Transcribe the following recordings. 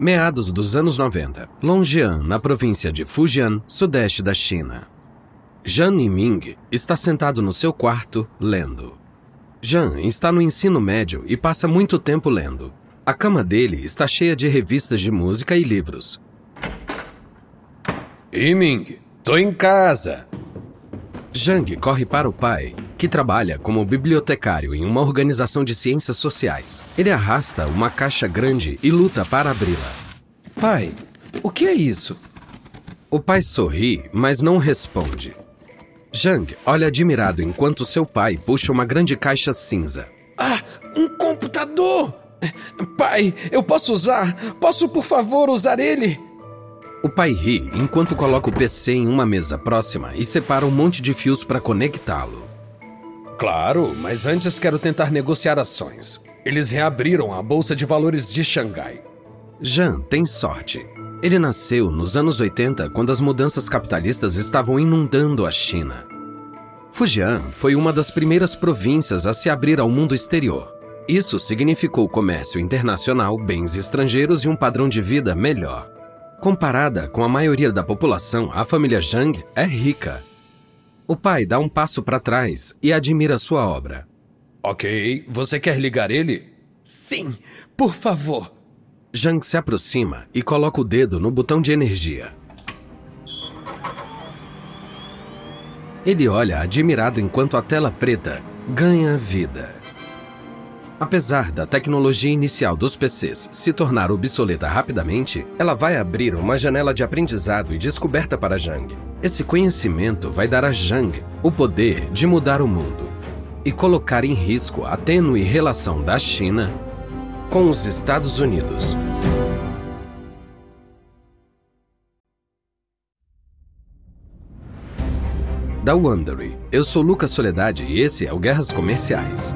Meados dos anos 90. Longjian, na província de Fujian, sudeste da China. Zhang Yiming está sentado no seu quarto, lendo. Zhang está no ensino médio e passa muito tempo lendo. A cama dele está cheia de revistas de música e livros. Yiming, tô em casa. Zhang corre para o pai, que trabalha como bibliotecário em uma organização de ciências sociais. Ele arrasta uma caixa grande e luta para abri-la. Pai, o que é isso? O pai sorri, mas não responde. Zhang olha admirado enquanto seu pai puxa uma grande caixa cinza. Ah, um computador! Pai, eu posso usar? Posso, por favor, usar ele? O pai ri enquanto coloca o PC em uma mesa próxima e separa um monte de fios para conectá-lo. Claro, mas antes quero tentar negociar ações. Eles reabriram a Bolsa de Valores de Xangai. Jean tem sorte. Ele nasceu nos anos 80, quando as mudanças capitalistas estavam inundando a China. Fujian foi uma das primeiras províncias a se abrir ao mundo exterior. Isso significou comércio internacional, bens estrangeiros e um padrão de vida melhor. Comparada com a maioria da população, a família Zhang é rica. O pai dá um passo para trás e admira sua obra. Ok, você quer ligar ele? Sim, por favor. Zhang se aproxima e coloca o dedo no botão de energia. Ele olha admirado enquanto a tela preta ganha vida. Apesar da tecnologia inicial dos PCs se tornar obsoleta rapidamente, ela vai abrir uma janela de aprendizado e descoberta para Zhang. Esse conhecimento vai dar a Zhang o poder de mudar o mundo e colocar em risco a tênue relação da China com os Estados Unidos. Da Wondery, eu sou Lucas Soledade e esse é o Guerras Comerciais.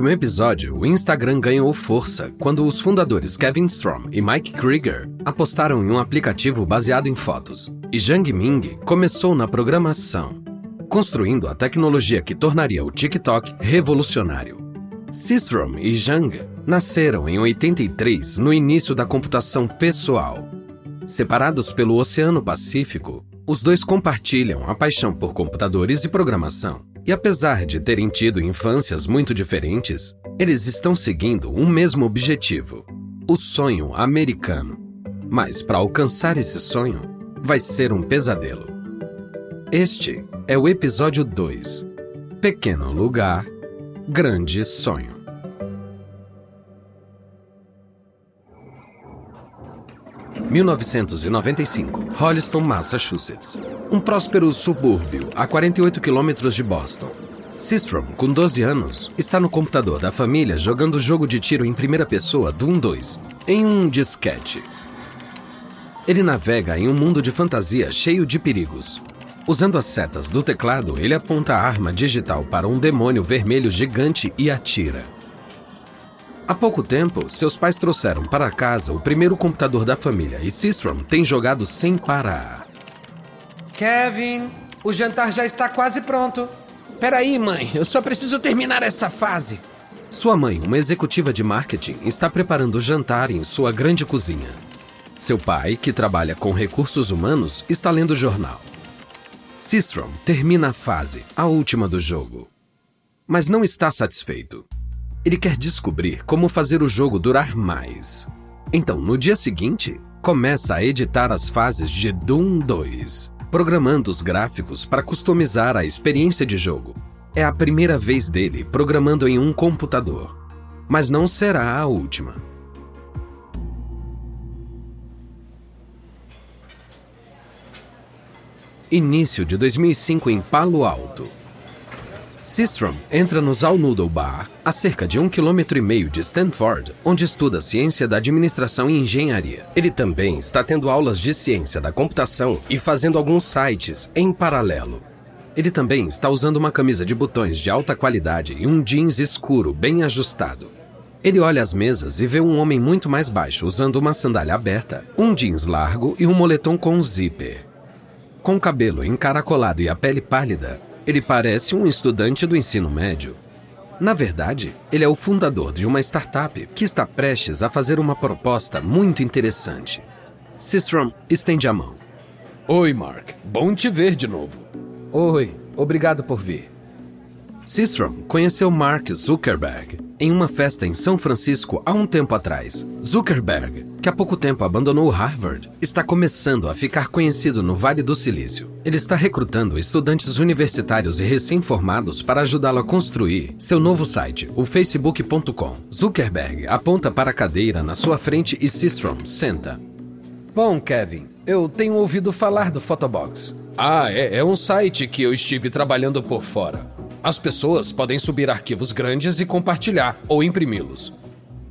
Último episódio, o Instagram ganhou força quando os fundadores Kevin Strom e Mike Krieger apostaram em um aplicativo baseado em fotos. E Zhang Ming começou na programação, construindo a tecnologia que tornaria o TikTok revolucionário. Sistrom e Zhang nasceram em 83 no início da computação pessoal. Separados pelo Oceano Pacífico, os dois compartilham a paixão por computadores e programação. E apesar de terem tido infâncias muito diferentes, eles estão seguindo um mesmo objetivo: o sonho americano. Mas para alcançar esse sonho, vai ser um pesadelo. Este é o episódio 2: Pequeno Lugar, Grande Sonho. (1995) Holliston, Massachusetts. Um próspero subúrbio a 48 quilômetros de Boston. Sistrom, com 12 anos, está no computador da família jogando jogo de tiro em primeira pessoa do 1-2, em um disquete. Ele navega em um mundo de fantasia cheio de perigos. Usando as setas do teclado, ele aponta a arma digital para um demônio vermelho gigante e atira. Há pouco tempo, seus pais trouxeram para casa o primeiro computador da família e Sistrom tem jogado sem parar. Kevin, o jantar já está quase pronto. Peraí, mãe, eu só preciso terminar essa fase. Sua mãe, uma executiva de marketing, está preparando o jantar em sua grande cozinha. Seu pai, que trabalha com recursos humanos, está lendo o jornal. Sistrom termina a fase, a última do jogo. Mas não está satisfeito. Ele quer descobrir como fazer o jogo durar mais. Então, no dia seguinte, começa a editar as fases de Doom 2, programando os gráficos para customizar a experiência de jogo. É a primeira vez dele programando em um computador, mas não será a última. Início de 2005 em Palo Alto. Sistrom entra no Zal Noodle Bar, a cerca de um quilômetro e meio de Stanford, onde estuda ciência da administração e engenharia. Ele também está tendo aulas de ciência da computação e fazendo alguns sites em paralelo. Ele também está usando uma camisa de botões de alta qualidade e um jeans escuro bem ajustado. Ele olha as mesas e vê um homem muito mais baixo usando uma sandália aberta, um jeans largo e um moletom com um zíper. Com o cabelo encaracolado e a pele pálida, ele parece um estudante do ensino médio. Na verdade, ele é o fundador de uma startup que está prestes a fazer uma proposta muito interessante. Sistrom estende a mão. Oi, Mark. Bom te ver de novo. Oi, obrigado por vir. Sistrom conheceu Mark Zuckerberg em uma festa em São Francisco há um tempo atrás. Zuckerberg, que há pouco tempo abandonou Harvard, está começando a ficar conhecido no Vale do Silício. Ele está recrutando estudantes universitários e recém-formados para ajudá-lo a construir seu novo site, o facebook.com. Zuckerberg aponta para a cadeira na sua frente e Sistrom senta. Bom, Kevin, eu tenho ouvido falar do Photobox. Ah, é, é um site que eu estive trabalhando por fora. As pessoas podem subir arquivos grandes e compartilhar ou imprimi-los.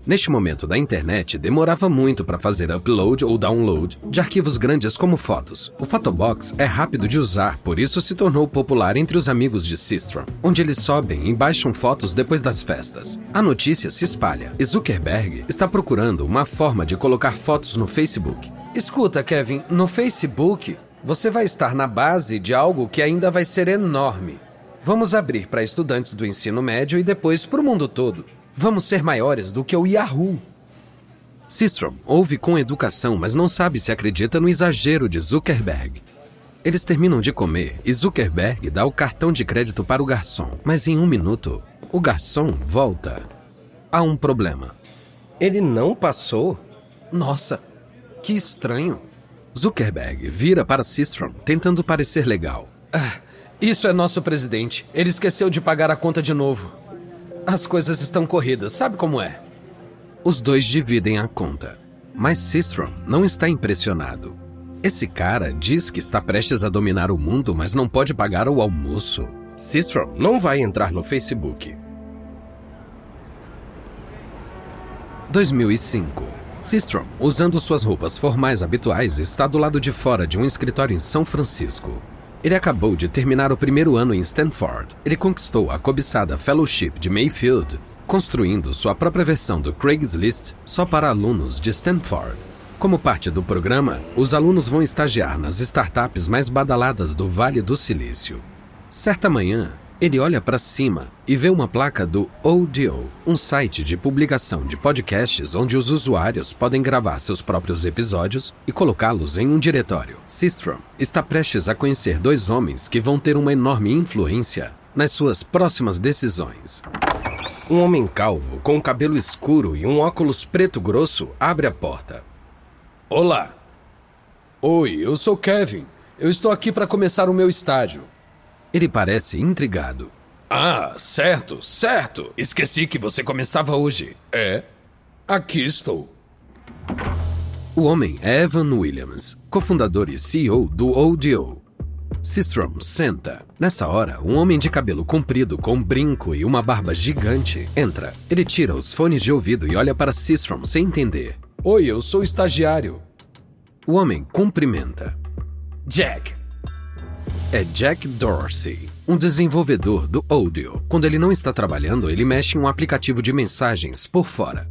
Neste momento da internet, demorava muito para fazer upload ou download de arquivos grandes como fotos. O Photobox é rápido de usar, por isso se tornou popular entre os amigos de Sistrom, onde eles sobem e baixam fotos depois das festas. A notícia se espalha e Zuckerberg está procurando uma forma de colocar fotos no Facebook. Escuta, Kevin, no Facebook você vai estar na base de algo que ainda vai ser enorme. Vamos abrir para estudantes do ensino médio e depois para o mundo todo. Vamos ser maiores do que o Yahoo. Sistrom ouve com educação, mas não sabe se acredita no exagero de Zuckerberg. Eles terminam de comer e Zuckerberg dá o cartão de crédito para o garçom, mas em um minuto, o garçom volta. Há um problema. Ele não passou? Nossa, que estranho. Zuckerberg vira para Sistrom, tentando parecer legal. Ah, isso é nosso presidente. Ele esqueceu de pagar a conta de novo. As coisas estão corridas, sabe como é? Os dois dividem a conta. Mas Sistrom não está impressionado. Esse cara diz que está prestes a dominar o mundo, mas não pode pagar o almoço. Sistrom não vai entrar no Facebook. 2005. Sistrom, usando suas roupas formais habituais, está do lado de fora de um escritório em São Francisco. Ele acabou de terminar o primeiro ano em Stanford. Ele conquistou a cobiçada Fellowship de Mayfield, construindo sua própria versão do Craigslist só para alunos de Stanford. Como parte do programa, os alunos vão estagiar nas startups mais badaladas do Vale do Silício. Certa manhã, ele olha para cima e vê uma placa do Audio, um site de publicação de podcasts onde os usuários podem gravar seus próprios episódios e colocá-los em um diretório. Sistrom está prestes a conhecer dois homens que vão ter uma enorme influência nas suas próximas decisões. Um homem calvo, com cabelo escuro e um óculos preto grosso, abre a porta. Olá. Oi, eu sou Kevin. Eu estou aqui para começar o meu estágio. Ele parece intrigado. Ah, certo, certo. Esqueci que você começava hoje. É? Aqui estou. O homem é Evan Williams, cofundador e CEO do ODO. Sistrom senta. Nessa hora, um homem de cabelo comprido com um brinco e uma barba gigante entra. Ele tira os fones de ouvido e olha para Sistrom sem entender. Oi, eu sou estagiário. O homem cumprimenta. Jack, é Jack Dorsey, um desenvolvedor do Audio. Quando ele não está trabalhando, ele mexe em um aplicativo de mensagens por fora.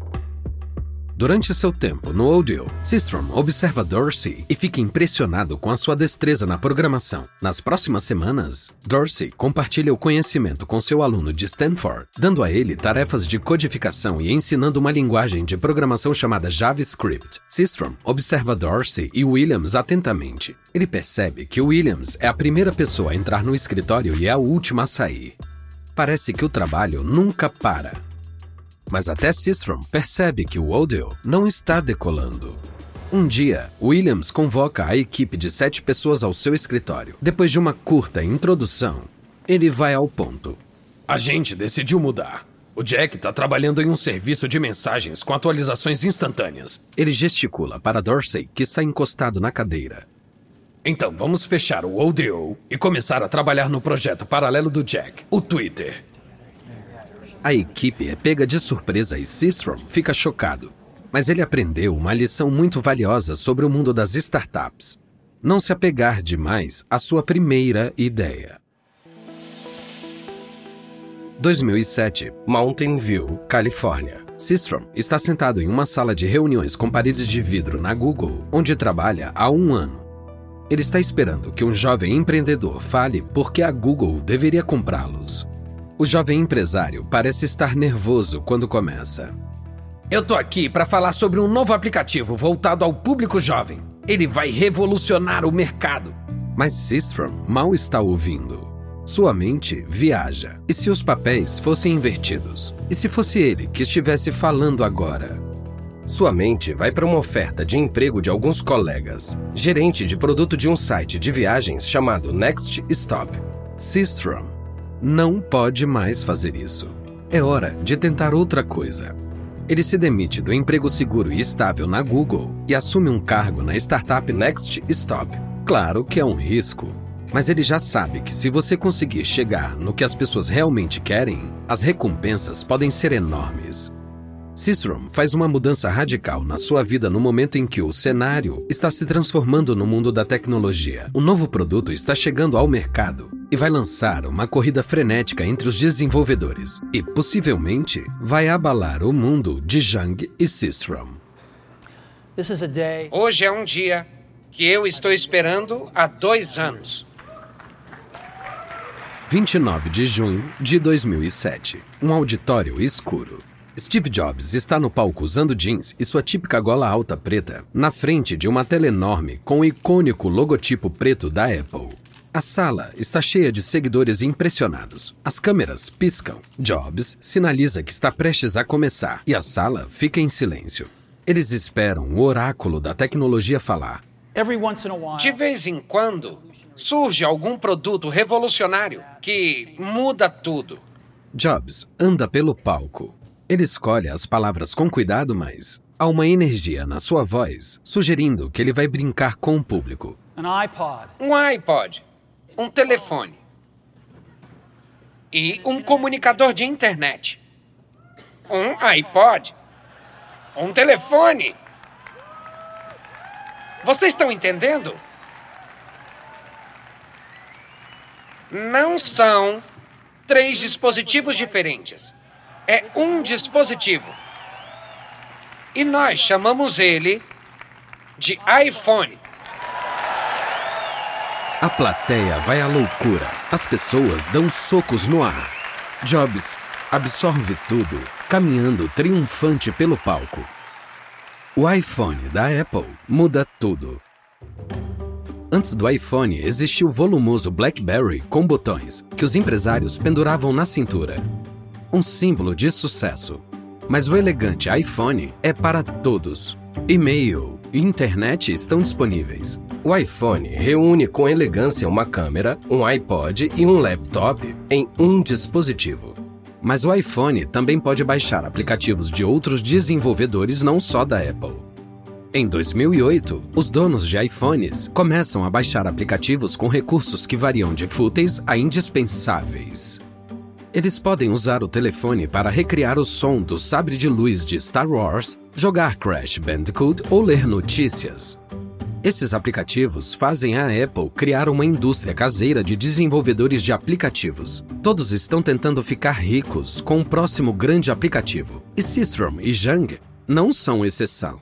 Durante seu tempo no Audio, Sistrom observa Dorsey e fica impressionado com a sua destreza na programação. Nas próximas semanas, Dorsey compartilha o conhecimento com seu aluno de Stanford, dando a ele tarefas de codificação e ensinando uma linguagem de programação chamada JavaScript. Sistrom observa Dorsey e Williams atentamente. Ele percebe que Williams é a primeira pessoa a entrar no escritório e é a última a sair. Parece que o trabalho nunca para. Mas até Sistrom percebe que o Odell não está decolando. Um dia, Williams convoca a equipe de sete pessoas ao seu escritório. Depois de uma curta introdução, ele vai ao ponto. A gente decidiu mudar. O Jack está trabalhando em um serviço de mensagens com atualizações instantâneas. Ele gesticula para Dorsey, que está encostado na cadeira. Então vamos fechar o ODO e começar a trabalhar no projeto paralelo do Jack, o Twitter. A equipe é pega de surpresa e Sistrom fica chocado. Mas ele aprendeu uma lição muito valiosa sobre o mundo das startups. Não se apegar demais à sua primeira ideia. 2007, Mountain View, Califórnia. Systrom está sentado em uma sala de reuniões com paredes de vidro na Google, onde trabalha há um ano. Ele está esperando que um jovem empreendedor fale por que a Google deveria comprá-los. O jovem empresário parece estar nervoso quando começa. Eu tô aqui para falar sobre um novo aplicativo voltado ao público jovem. Ele vai revolucionar o mercado. Mas Systrom mal está ouvindo. Sua mente viaja. E se os papéis fossem invertidos? E se fosse ele que estivesse falando agora? Sua mente vai para uma oferta de emprego de alguns colegas, gerente de produto de um site de viagens chamado Next Stop. Systrom não pode mais fazer isso. É hora de tentar outra coisa. Ele se demite do emprego seguro e estável na Google e assume um cargo na startup Next Stop. Claro que é um risco, mas ele já sabe que se você conseguir chegar no que as pessoas realmente querem, as recompensas podem ser enormes. Cistrom faz uma mudança radical na sua vida no momento em que o cenário está se transformando no mundo da tecnologia. Um novo produto está chegando ao mercado e vai lançar uma corrida frenética entre os desenvolvedores e possivelmente vai abalar o mundo de Jang e Cistrom. Hoje é um dia que eu estou esperando há dois anos. 29 de junho de 2007. Um auditório escuro. Steve Jobs está no palco usando jeans e sua típica gola alta preta, na frente de uma tela enorme com o icônico logotipo preto da Apple. A sala está cheia de seguidores impressionados. As câmeras piscam. Jobs sinaliza que está prestes a começar e a sala fica em silêncio. Eles esperam o oráculo da tecnologia falar. De vez em quando, surge algum produto revolucionário que muda tudo. Jobs anda pelo palco. Ele escolhe as palavras com cuidado, mas há uma energia na sua voz sugerindo que ele vai brincar com o público. Um iPod, um telefone e um comunicador de internet. Um iPod, um telefone. Vocês estão entendendo? não são três dispositivos diferentes. É um dispositivo. E nós chamamos ele de iPhone. A plateia vai à loucura. As pessoas dão socos no ar. Jobs absorve tudo, caminhando triunfante pelo palco. O iPhone da Apple muda tudo. Antes do iPhone, existia o volumoso BlackBerry com botões, que os empresários penduravam na cintura. Um símbolo de sucesso. Mas o elegante iPhone é para todos. E-mail e internet estão disponíveis. O iPhone reúne com elegância uma câmera, um iPod e um laptop em um dispositivo. Mas o iPhone também pode baixar aplicativos de outros desenvolvedores, não só da Apple. Em 2008, os donos de iPhones começam a baixar aplicativos com recursos que variam de fúteis a indispensáveis. Eles podem usar o telefone para recriar o som do sabre de luz de Star Wars, jogar Crash Bandicoot ou ler notícias. Esses aplicativos fazem a Apple criar uma indústria caseira de desenvolvedores de aplicativos. Todos estão tentando ficar ricos com o próximo grande aplicativo, e Systrom e Jang não são exceção.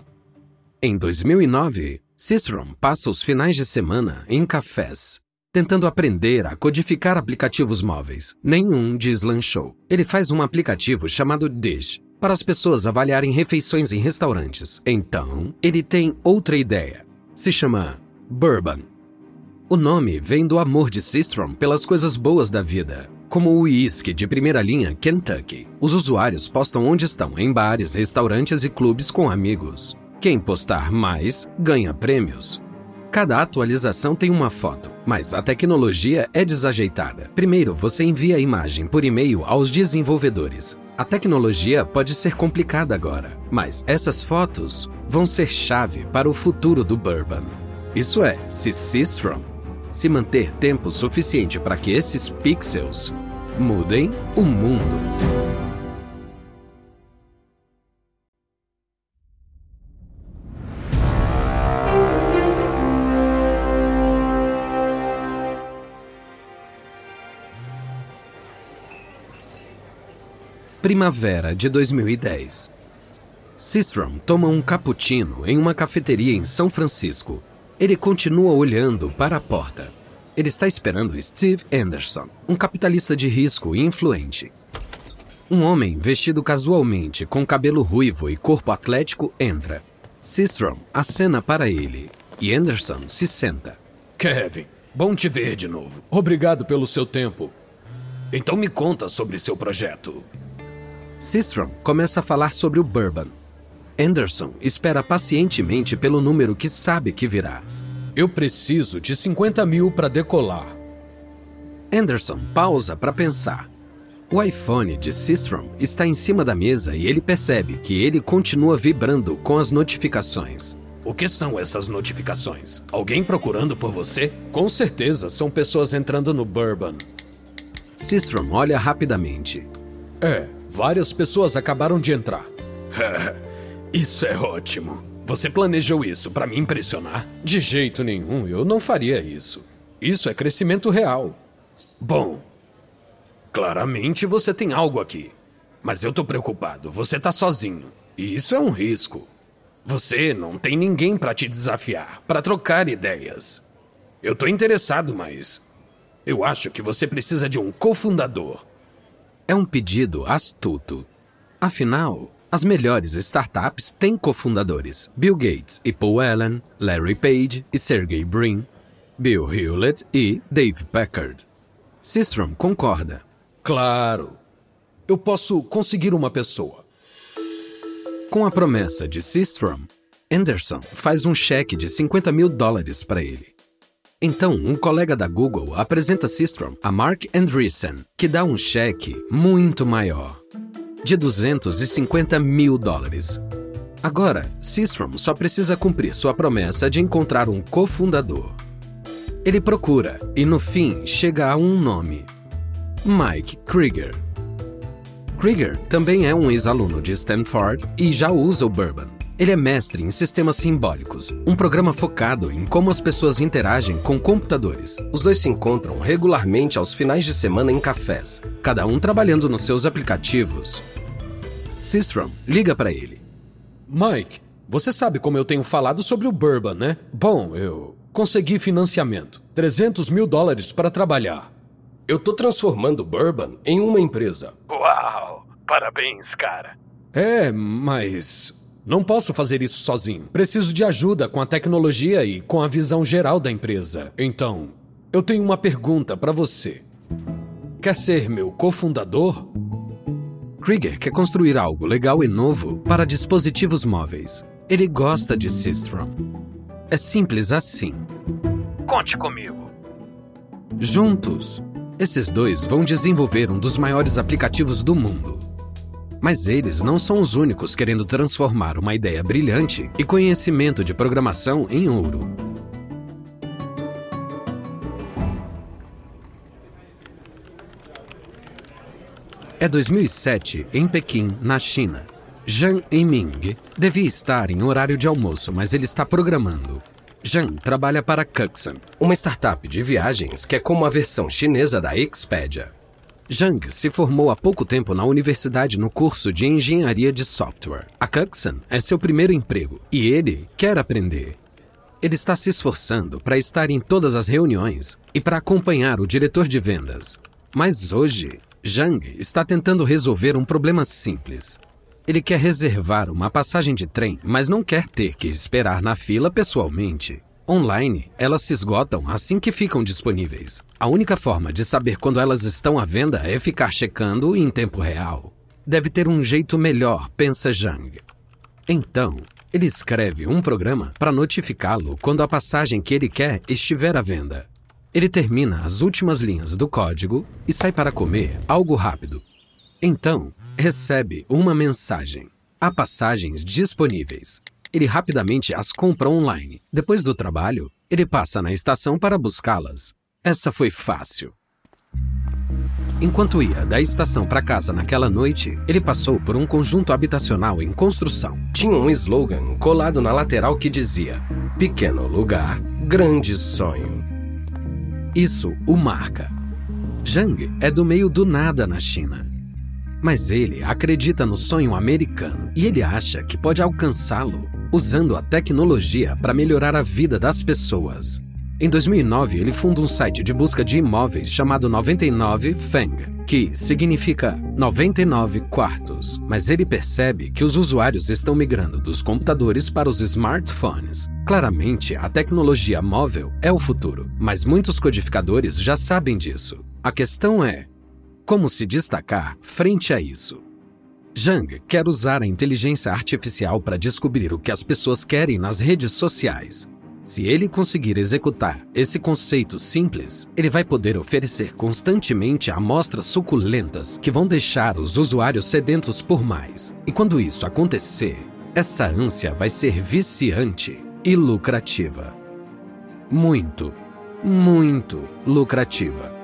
Em 2009, Cistrom passa os finais de semana em cafés, tentando aprender a codificar aplicativos móveis. Nenhum deslanchou. Ele faz um aplicativo chamado Dish para as pessoas avaliarem refeições em restaurantes. Então, ele tem outra ideia. Se chama Bourbon. O nome vem do amor de Sistrom pelas coisas boas da vida, como o uísque de primeira linha Kentucky. Os usuários postam onde estão, em bares, restaurantes e clubes com amigos. Quem postar mais ganha prêmios. Cada atualização tem uma foto, mas a tecnologia é desajeitada. Primeiro, você envia a imagem por e-mail aos desenvolvedores. A tecnologia pode ser complicada agora, mas essas fotos vão ser chave para o futuro do Bourbon. Isso é, se Sistrom se manter tempo suficiente para que esses pixels mudem o mundo. Primavera de 2010. Sistrom toma um cappuccino em uma cafeteria em São Francisco. Ele continua olhando para a porta. Ele está esperando Steve Anderson, um capitalista de risco e influente. Um homem vestido casualmente, com cabelo ruivo e corpo atlético, entra. Sistrom acena para ele e Anderson se senta. Kevin, bom te ver de novo. Obrigado pelo seu tempo. Então me conta sobre seu projeto. Sistrom começa a falar sobre o Bourbon, Anderson espera pacientemente pelo número que sabe que virá. Eu preciso de 50 mil para decolar. Anderson pausa para pensar. O iPhone de Sistrom está em cima da mesa e ele percebe que ele continua vibrando com as notificações. O que são essas notificações? Alguém procurando por você? Com certeza são pessoas entrando no Bourbon. Sistrom olha rapidamente. É, várias pessoas acabaram de entrar. Isso é ótimo. Você planejou isso para me impressionar? De jeito nenhum, eu não faria isso. Isso é crescimento real. Bom, claramente você tem algo aqui. Mas eu tô preocupado, você tá sozinho. E isso é um risco. Você não tem ninguém para te desafiar, para trocar ideias. Eu tô interessado, mas eu acho que você precisa de um cofundador. É um pedido astuto. Afinal, as melhores startups têm cofundadores: Bill Gates e Paul Allen, Larry Page e Sergey Brin, Bill Hewlett e Dave Packard. Systrom concorda. Claro. Eu posso conseguir uma pessoa. Com a promessa de Systrom, Anderson faz um cheque de 50 mil dólares para ele. Então, um colega da Google apresenta Systrom a Mark Andreessen, que dá um cheque muito maior de 250 mil dólares. Agora, Systrom só precisa cumprir sua promessa de encontrar um cofundador. Ele procura e, no fim, chega a um nome: Mike Krieger. Krieger também é um ex-aluno de Stanford e já usa o Bourbon. Ele é mestre em sistemas simbólicos, um programa focado em como as pessoas interagem com computadores. Os dois se encontram regularmente aos finais de semana em cafés, cada um trabalhando nos seus aplicativos Sistrom liga para ele. Mike, você sabe como eu tenho falado sobre o Bourbon, né? Bom, eu consegui financiamento. 300 mil dólares para trabalhar. Eu tô transformando o Bourbon em uma empresa. Uau! Parabéns, cara. É, mas não posso fazer isso sozinho. Preciso de ajuda com a tecnologia e com a visão geral da empresa. Então, eu tenho uma pergunta para você. Quer ser meu cofundador? Krieger quer construir algo legal e novo para dispositivos móveis. Ele gosta de Systrom. É simples assim. Conte comigo. Juntos, esses dois vão desenvolver um dos maiores aplicativos do mundo. Mas eles não são os únicos querendo transformar uma ideia brilhante e conhecimento de programação em ouro. É 2007, em Pequim, na China. Zhang Yiming devia estar em horário de almoço, mas ele está programando. Zhang trabalha para Cuxan, uma startup de viagens que é como a versão chinesa da Expedia. Zhang se formou há pouco tempo na universidade no curso de engenharia de software. A Cuxan é seu primeiro emprego e ele quer aprender. Ele está se esforçando para estar em todas as reuniões e para acompanhar o diretor de vendas. Mas hoje, Zhang está tentando resolver um problema simples. Ele quer reservar uma passagem de trem, mas não quer ter que esperar na fila pessoalmente. Online, elas se esgotam assim que ficam disponíveis. A única forma de saber quando elas estão à venda é ficar checando em tempo real. Deve ter um jeito melhor, pensa Zhang. Então, ele escreve um programa para notificá-lo quando a passagem que ele quer estiver à venda. Ele termina as últimas linhas do código e sai para comer algo rápido. Então, recebe uma mensagem. Há passagens disponíveis. Ele rapidamente as compra online. Depois do trabalho, ele passa na estação para buscá-las. Essa foi fácil. Enquanto ia da estação para casa naquela noite, ele passou por um conjunto habitacional em construção. Tinha um slogan colado na lateral que dizia: Pequeno lugar, grande sonho. Isso o marca. Zhang é do meio do nada na China. Mas ele acredita no sonho americano e ele acha que pode alcançá-lo usando a tecnologia para melhorar a vida das pessoas. Em 2009, ele funda um site de busca de imóveis chamado 99 Feng, que significa 99 quartos. Mas ele percebe que os usuários estão migrando dos computadores para os smartphones. Claramente, a tecnologia móvel é o futuro, mas muitos codificadores já sabem disso. A questão é como se destacar frente a isso. Zhang quer usar a inteligência artificial para descobrir o que as pessoas querem nas redes sociais se ele conseguir executar esse conceito simples, ele vai poder oferecer constantemente amostras suculentas que vão deixar os usuários sedentos por mais. E quando isso acontecer, essa ânsia vai ser viciante e lucrativa. Muito, muito lucrativa.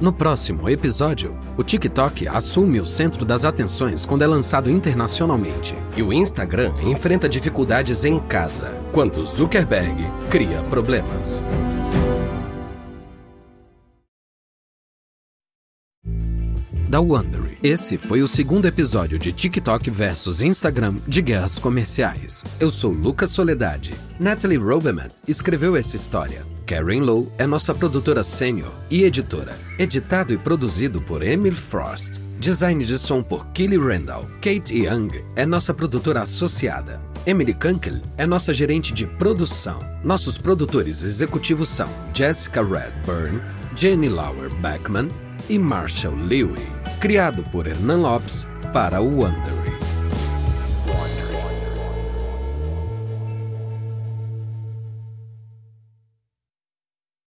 No próximo episódio, o TikTok assume o centro das atenções quando é lançado internacionalmente. E o Instagram enfrenta dificuldades em casa, quando Zuckerberg cria problemas. da Wondery. Esse foi o segundo episódio de TikTok versus Instagram de guerras comerciais. Eu sou Lucas Soledade. Natalie Roberman escreveu essa história. Karen Lowe é nossa produtora sênior e editora. Editado e produzido por Emil Frost. Design de som por Kelly Randall. Kate Young é nossa produtora associada. Emily Kunkel é nossa gerente de produção. Nossos produtores executivos são Jessica Redburn, Jenny Lauer Beckman e Marshall Lewy criado por Hernan Lopes para o Wondery.